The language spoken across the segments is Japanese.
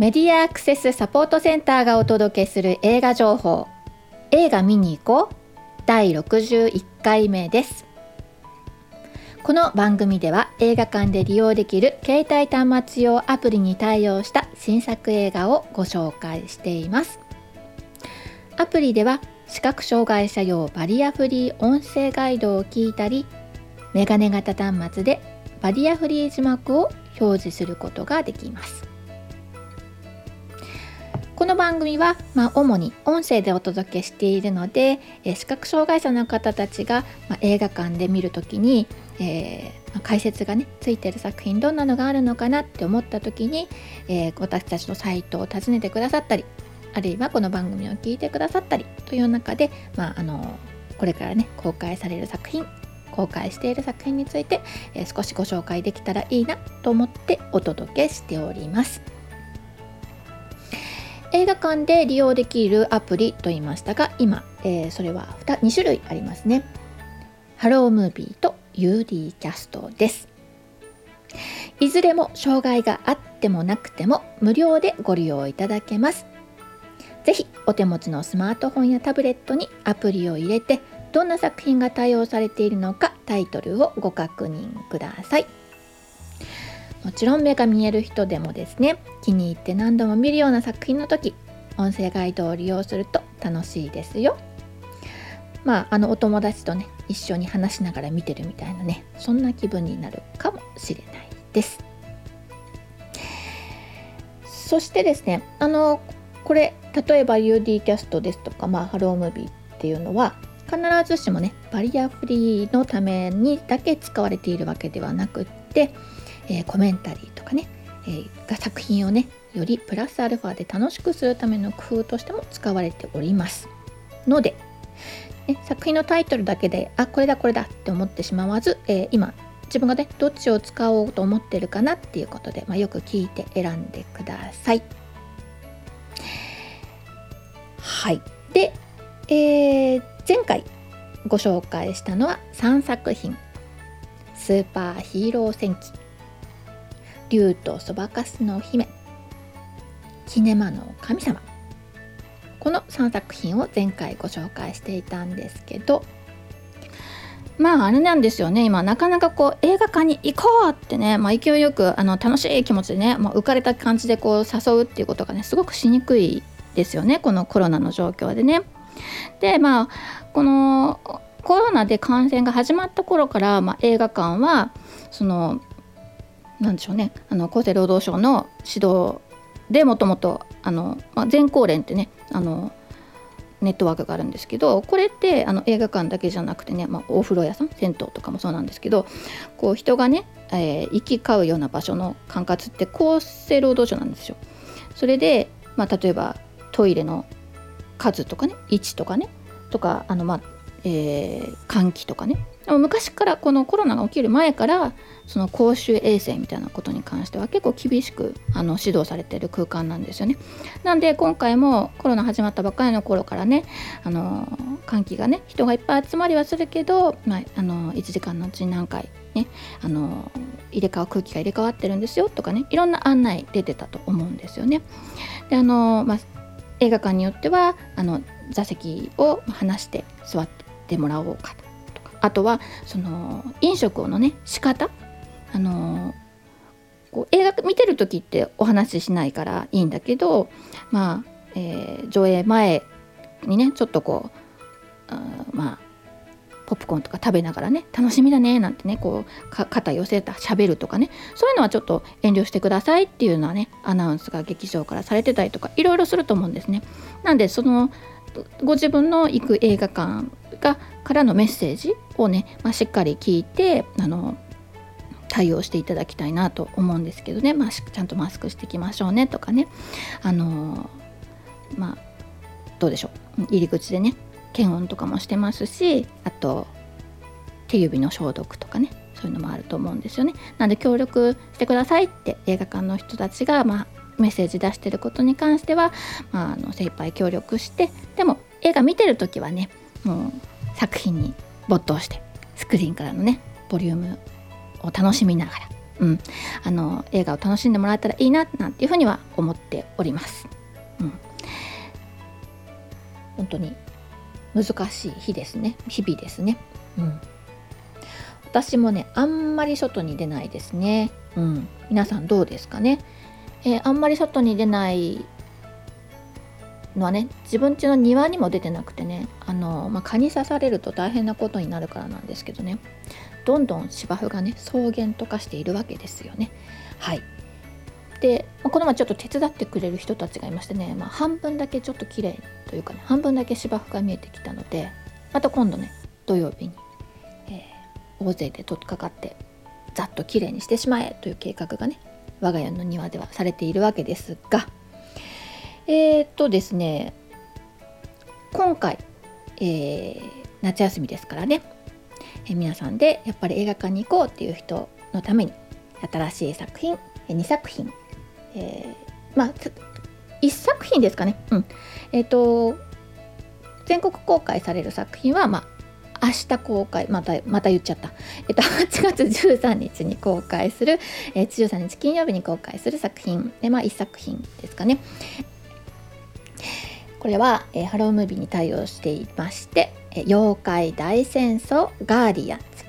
メディアアクセスサポートセンターがお届けする映画情報。映画見に行こう。第61回目です。この番組では映画館で利用できる携帯端末用アプリに対応した新作映画をご紹介しています。アプリでは視覚障害者用バリアフリー音声ガイドを聞いたりメガネ型端末でバリアフリー字幕を表示することができます。この番組は、まあ、主に音声でお届けしているので、え視覚障害者の方たちが、まあ、映画館で見る時に、えー、まあ、解説がねついてる作品どんなのがあるのかなって思った時に、えー、私たちのサイトを訪ねてくださったりあるいはこの番組を聞いてくださったりという中で、まあ、あのこれからね公開される作品公開している作品について、えー、少しご紹介できたらいいなと思ってお届けしております。映画館で利用できるアプリと言いましたが今、えー、それは 2, 2種類ありますね。ハロームービーと UD キャストです。いずれも障害があってもなくても無料でご利用いただけます。ぜひお手持ちのスマートフォンやタブレットにアプリを入れてどんな作品が対応されているのかタイトルをご確認ください。もちろん目が見える人でもですね気に入って何度も見るような作品の時音声ガイドを利用すると楽しいですよ。まああのお友達とね一緒に話しながら見てるみたいなねそんな気分になるかもしれないです。そしてですねあのこれ例えば UD キャストですとか、まあ、ハロームービーっていうのは必ずしもねバリアフリーのためにだけ使われているわけではなくってえー、コメンタリーとかね、えー、が作品をねよりプラスアルファで楽しくするための工夫としても使われておりますので、ね、作品のタイトルだけであこれだこれだって思ってしまわず、えー、今自分がねどっちを使おうと思ってるかなっていうことで、まあ、よく聞いて選んでください。はい。で、えー、前回ご紹介したのは3作品「スーパーヒーロー戦記」竜とそばかすの姫。キネマの神様。この3作品を前回ご紹介していたんですけど。まああれなんですよね。今なかなかこう映画館に行こうってね、まあ、勢いよくあの楽しい気持ちでね、まあ、浮かれた感じでこう誘うっていうことがねすごくしにくいですよね。このコロナの状況でね。でまあこのコロナで感染が始まった頃から、まあ、映画館はそのなんでしょうねあの厚生労働省の指導でもともと、全校連ってねあのネットワークがあるんですけどこれってあの映画館だけじゃなくてね、まあ、お風呂屋さん銭湯とかもそうなんですけどこう人がね、えー、行き交うような場所の管轄って厚生労働省なんですよ。それで、まあ、例えばトイレの数とかね位置とかねとかあの、まあえー、換気とかね昔からこのコロナが起きる前からその公衆衛生みたいなことに関しては結構厳しくあの指導されてる空間なんですよね。なんで今回もコロナ始まったばかりの頃からねあの換気がね人がいっぱい集まりはするけど、まあ、あの1時間のうちに何回ねあの入れ替わ空気が入れ替わってるんですよとかねいろんな案内出てたと思うんですよね。であの、まあ、映画館によってはあの座席を離して座ってもらおうかとあとはその飲食のね仕方あのこう映画見てる時ってお話ししないからいいんだけどまあ、えー、上映前にねちょっとこうあまあポップコーンとか食べながらね楽しみだねなんてねこう肩寄せた喋るとかねそういうのはちょっと遠慮してくださいっていうのはねアナウンスが劇場からされてたりとかいろいろすると思うんですね。なんでそのご自分の行く映画館がからのメッセージをね、まあ、しっかり聞いてあの対応していただきたいなと思うんですけどね、まあ、ちゃんとマスクしていきましょうねとかね。あのまあどうでしょう。入り口でね検温とかもしてますしあと手指の消毒とかね。そういうのもあると思うんですよね。なんで協力してくださいって映画館の人たちが、まあ、メッセージ出してることに関しては、まあ、あの精一杯協力してでも映画見てる時はねもう作品に没頭してスクリーンからのねボリュームを楽しみながらうん、あの映画を楽しんでもらえたらいいななんていうふうには思っております。うん、本当に難しい日ですね日々ですね。うん、私もねあんまり外に出ないですね。うん、皆さんどうですかね、えー、あんまり外に出ないのはね自分家の庭にも出てなくてねあの、まあ、蚊に刺されると大変なことになるからなんですけどねどんどん芝生がね草原と化しているわけですよね。はいで、まあ、この前ちょっと手伝ってくれる人たちがいましてね、まあ、半分だけちょっと綺麗というかね半分だけ芝生が見えてきたのでまた今度ね土曜日に、えー、大勢で取っかかってざっと綺麗にしてしまえという計画がね我が家の庭ではされているわけですがえー、っとですね今回、えー、夏休みですからね、えー、皆さんでやっぱり映画館に行こうっていう人のために新しい作品え2作品、えー、まあ1作品ですかね、うん。えーと、全国公開される作品は、まあ、明日公開またまた言っちゃった、えっと、8月13日に公開する、えー、13日金曜日に公開する作品で、まあ、1作品ですかね、これは、えー、ハロームービーに対応していまして「えー、妖怪大戦争ガーディアンズ」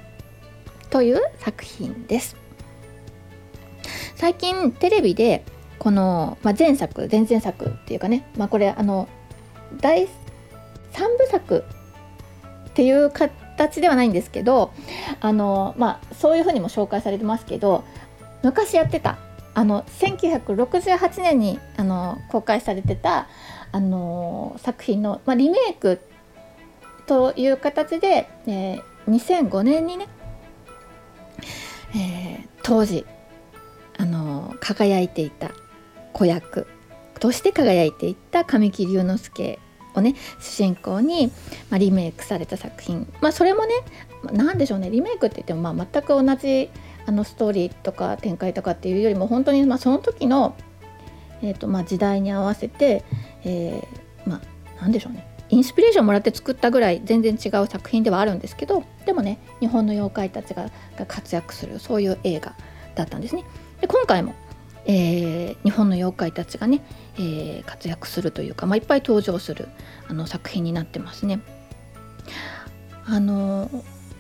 という作品です。最近テレビでこの、まあ、前作前々作っていうかね、まあ、これあの第3部作っていう形ではないんですけどあの、まあ、そういうふうにも紹介されてますけど昔やってたあの1968年にあの公開されてたあの作品の、まあ、リメイクという形で、えー、2005年にね、えー、当時あの輝いていた子役として輝いていた神木隆之介をね主人公に、まあ、リメイクされた作品。まあそれもね何でしょうね。リメイクって言っても、まあ、全く同じあのストーリーとか展開とかっていうよりも本当にまあその時の、えーとまあ、時代に合わせて、えー、まあ何でしょうね。インスピレーションもらって作ったぐらい全然違う作品ではあるんですけどでもね日本の妖怪たちがが活躍するそういう映画だったんですね。で今回も、えー、日本の妖怪たちがね、えー、活躍するというか、まあ、いっぱい登場するあの作品になってますね。あの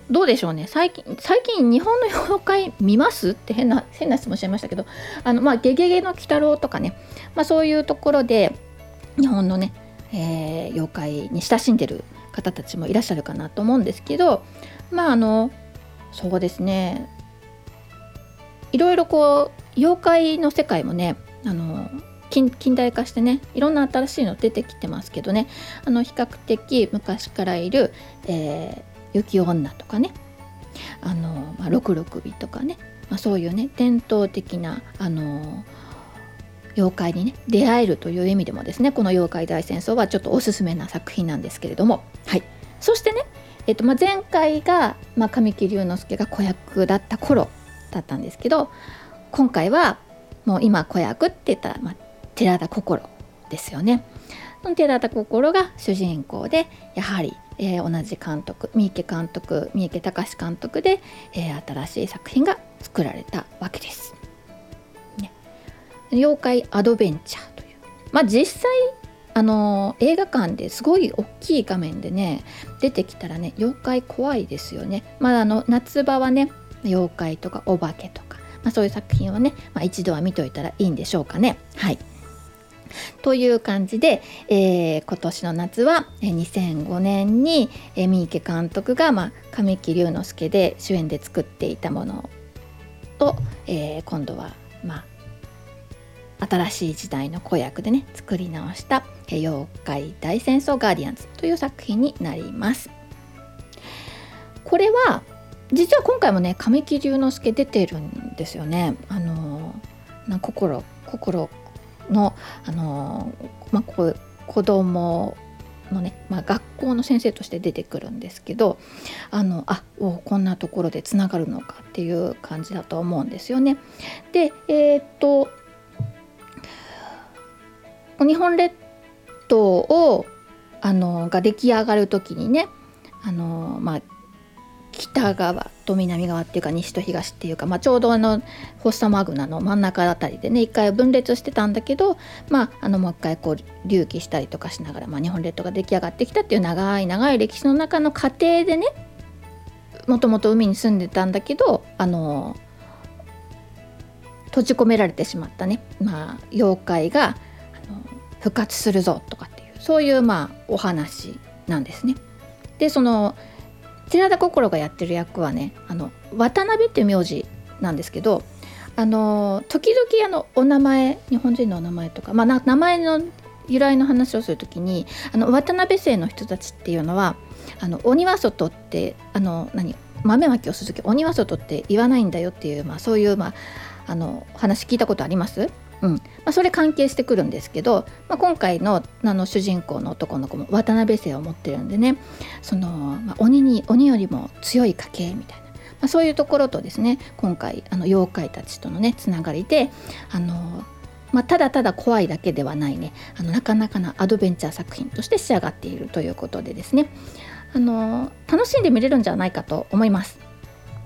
どうでしょうね。最近最近日本の妖怪見ます？って変な変な質問しちゃいましたけど「あのまあ、ゲゲゲの鬼太郎」とかね、まあ、そういうところで日本のね、えー、妖怪に親しんでる方たちもいらっしゃるかなと思うんですけどまああのそうですね。いろいろこう妖怪の世界もねあの近代化してねいろんな新しいの出てきてますけどね。あの比較的昔からいる、え雪女とかね。あの、まあ、六六尾とかね、まあ、そういうね伝統的なあの妖怪にね出会えるという意味でもですねこの「妖怪大戦争」はちょっとおすすめな作品なんですけれども。はい。そしてね、えっとまあ、前回が、まあ、神木隆之介が子役だった頃だったんですけど今回はもう今子役って言ったら、まあ、寺田心ですよね。寺田心が主人公でやはりえー、同じ監督三池監督三池隆監督で、えー、新しい作品が作られたわけです。ね、妖怪アドベンチャーというまあ実際あの映画館ですごい大きい画面でね出てきたらね妖怪怖いですよね。まああの夏場はね妖怪とかお化けとか、まあ、そういう作品はね、まあ、一度は見といたらいいんでしょうかね。はいという感じで、えー、今年の夏は2005年に、三池監督が、まあ、神木隆之介で主演で作っていたものを、えー、今度は、まあ、新しい時代の子役でね作り直した「妖怪大戦争ガーディアンズ」という作品になります。これは実は今回もね神木隆之介出てるんですよね。あのな心心の、あのまあ、こ子供のね、まあ、学校の先生として出てくるんですけどあのあおこんなところでつながるのかっていう感じだと思うんですよね。でえー、っと日本列島をあのが出来上がる時にねあの、まあ、北側と南側っていうか西と東っていうか、まあ、ちょうどあのフォッサマグナの真ん中あたりでね一回分裂してたんだけど、まあ、あのもう一回こう隆起したりとかしながら、まあ、日本列島が出来上がってきたっていう長い長い歴史の中の過程でねもともと海に住んでたんだけどあの閉じ込められてしまったね、まあ、妖怪があの復活するぞとかっていうそういうまあお話なんですね。でその寺田心がやってる役はねあの渡辺っていう名字なんですけどあの時々あのお名前日本人のお名前とか、まあ、名前の由来の話をする時にあの渡辺姓の人たちっていうのはあの鬼は外ってあの何豆まきをする時鬼は外って言わないんだよっていう、まあ、そういう、まあ、あの話聞いたことあります？うんまあ、それ関係してくるんですけど、まあ、今回のあの主人公の男の子も渡辺姓を持ってるんでねその、まあ、鬼に鬼よりも強い家系みたいな、まあ、そういうところとですね今回あの妖怪たちとのねつながりであの、まあ、ただただ怖いだけではないねあのなかなかなアドベンチャー作品として仕上がっているということでですねあの楽しんで見れるんじゃないかと思います。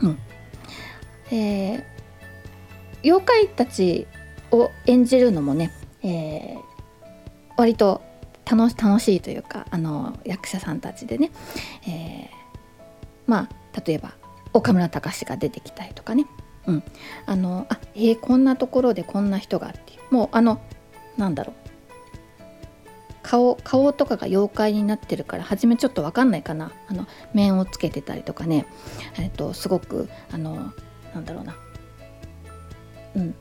うんえー、妖怪たちを演じるのもね、えー、割と楽しいというかあの役者さんたちでね、えー、まあ例えば岡村隆史が出てきたりとかね、うん、あのあえー、こんなところでこんな人がっていう。もうあのなんだろう。顔顔とかが妖怪になってるから初めちょっと分かんないかな。あの面をつけてたりとかね、えっと、すごくあのなんだろうな、うん、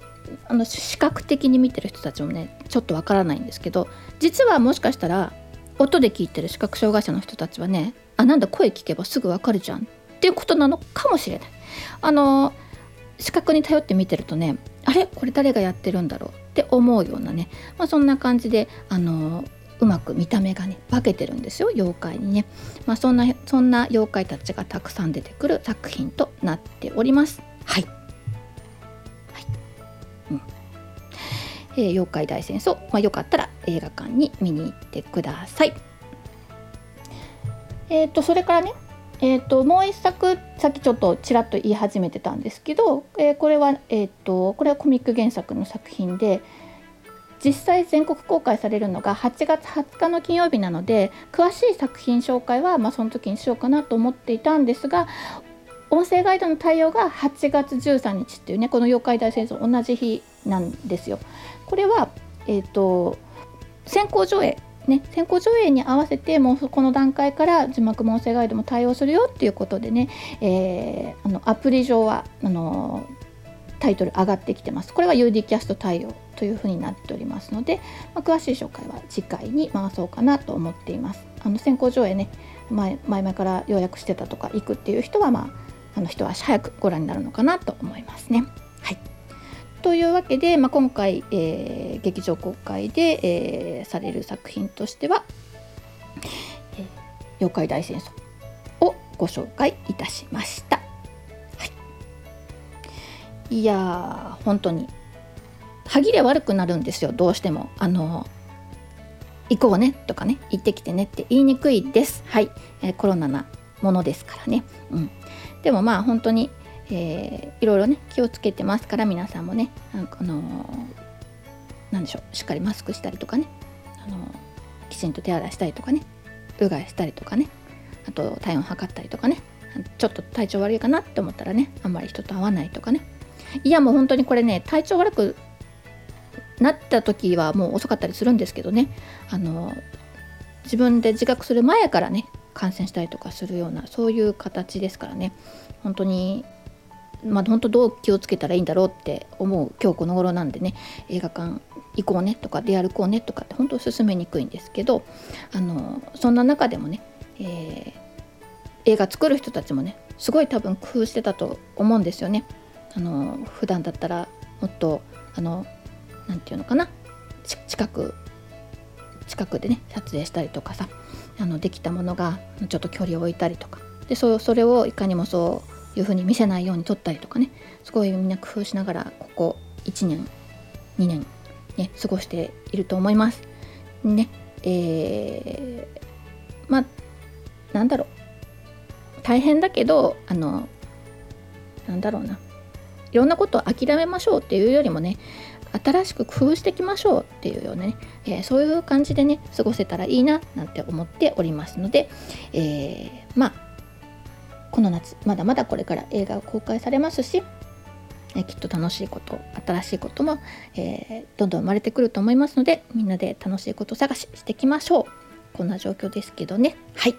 あの視覚的に見てる人たちもねちょっとわからないんですけど実はもしかしたら音で聞いてる視覚障害者の人たちはねあなんだ声聞けばすぐわかるじゃん。っていうことなのかもしれない。あの視覚に頼って見てるとねあれ？これ誰がやってるんだろう？って思うようなね、まあ、そんな感じであのうまく見た目がね化けてるんですよ妖怪にね、まあ、そんなそんな妖怪たちがたくさん出てくる作品となっております。えー、妖怪大戦争、まあ、よかったら映画館に見に行ってください。えーと、それからね、えーと、もう一作さっきちょっとちらっと言い始めてたんですけど、えー、これは、えーと、これはコミック原作の作品で実際全国公開されるのが8月20日の金曜日なので詳しい作品紹介は、まあ、その時にしようかなと思っていたんですが音声ガイドの対応が8月13日っていうねこの妖怪大戦争同じ日なんですよ。これは、えーと、先行上映ね、先行上映に合わせてもうこの段階から字幕も音声ガイドも対応するよっていうことでね、えー、あのアプリ上はあのタイトル上がってきてます。これは UD キャスト対応というふうになっておりますので、まあ、詳しい紹介は次回に回そうかなと思っています。あの先行上映ね前前々から予約してたとか行くっていう人は、まあ、あの一足早くご覧になるのかなと思いますね。はいというわけで、まあ、今回、えー、劇場公開で、えー、される作品としては「えー、妖怪大戦争」をご紹介いたしました。はい、いや本当に歯切れ悪くなるんですよどうしても。あの行こうねとかね行ってきてねって言いにくいです。はい、えー、コロナなものですからね。うん、でもまあ本当にえー、いろいろね気をつけてますから皆さんもねあのー、でしょうしっかりマスクしたりとかね、あのー、きちんと手洗いしたりとかねうがいしたりとかねあと体温測ったりとかねちょっと体調悪いかなって思ったらねあんまり人と会わないとかね。いやもう本当にこれね体調悪くなった時はもう遅かったりするんですけどね。あの自分で自覚する前からね感染したりとかするようなそういう形ですからね本当にまあ、本当どう気をつけたらいいんだろうって思う今日この頃なんでね映画館行こうねとか出歩こうねとかって本当進めにくいんですけどあのそんな中でもね、えー、映画作る人たちもねすごい多分工夫してたと思うんですよね。あの普段だったらもっとあのなていうのかな近く近くでね撮影したりとかさあのできたものがちょっと距離を置いたりとか。でそそれをいかにもそういう風に見せないように撮ったりとかね。すごいみんな工夫しながらここ1年2年ね過ごしていると思います。ねえー、まあなんだろう。大変だけどあのなんだろうな。いろんなことを諦めましょうっていうよりもね新しく工夫していきましょうっていうようなね、えー、そういう感じでね過ごせたらいいななんて思っておりますので、えー、まあこの夏まだまだこれから映画が公開されますしえきっと楽しいこと新しいことも、え、どんどん生まれてくると思いますのでみんなで楽しいこと探ししていきましょう。こんな状況ですけどね。はい。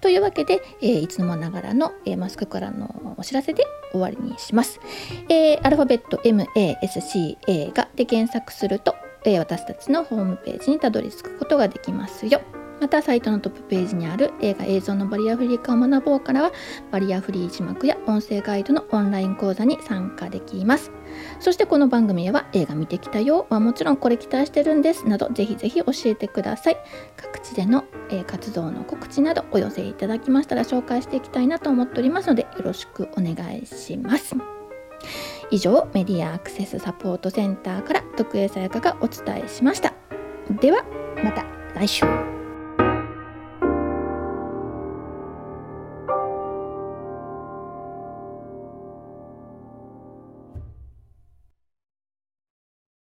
というわけで、えー、いつもながらの、えー、マスクからのお知らせで終わりにします。えー、アルファベット MASCA がで検索すると、え私たちのホームページにたどり着くことができますよ。またサイトのトップページにある映画映像のバリアフリー化を学ぼうからはバリアフリー字幕や音声ガイドのオンライン講座に参加できます。そしてこの番組へは映画見てきたよはもちろんこれ期待してるんですなどぜひぜひ教えてください。各地での、え活動の告知などお寄せいただきましたら紹介していきたいなと思っておりますのでよろしくお願いします。以上メディアアクセスサポートセンターから徳江さやかがお伝えしました。ではまた来週。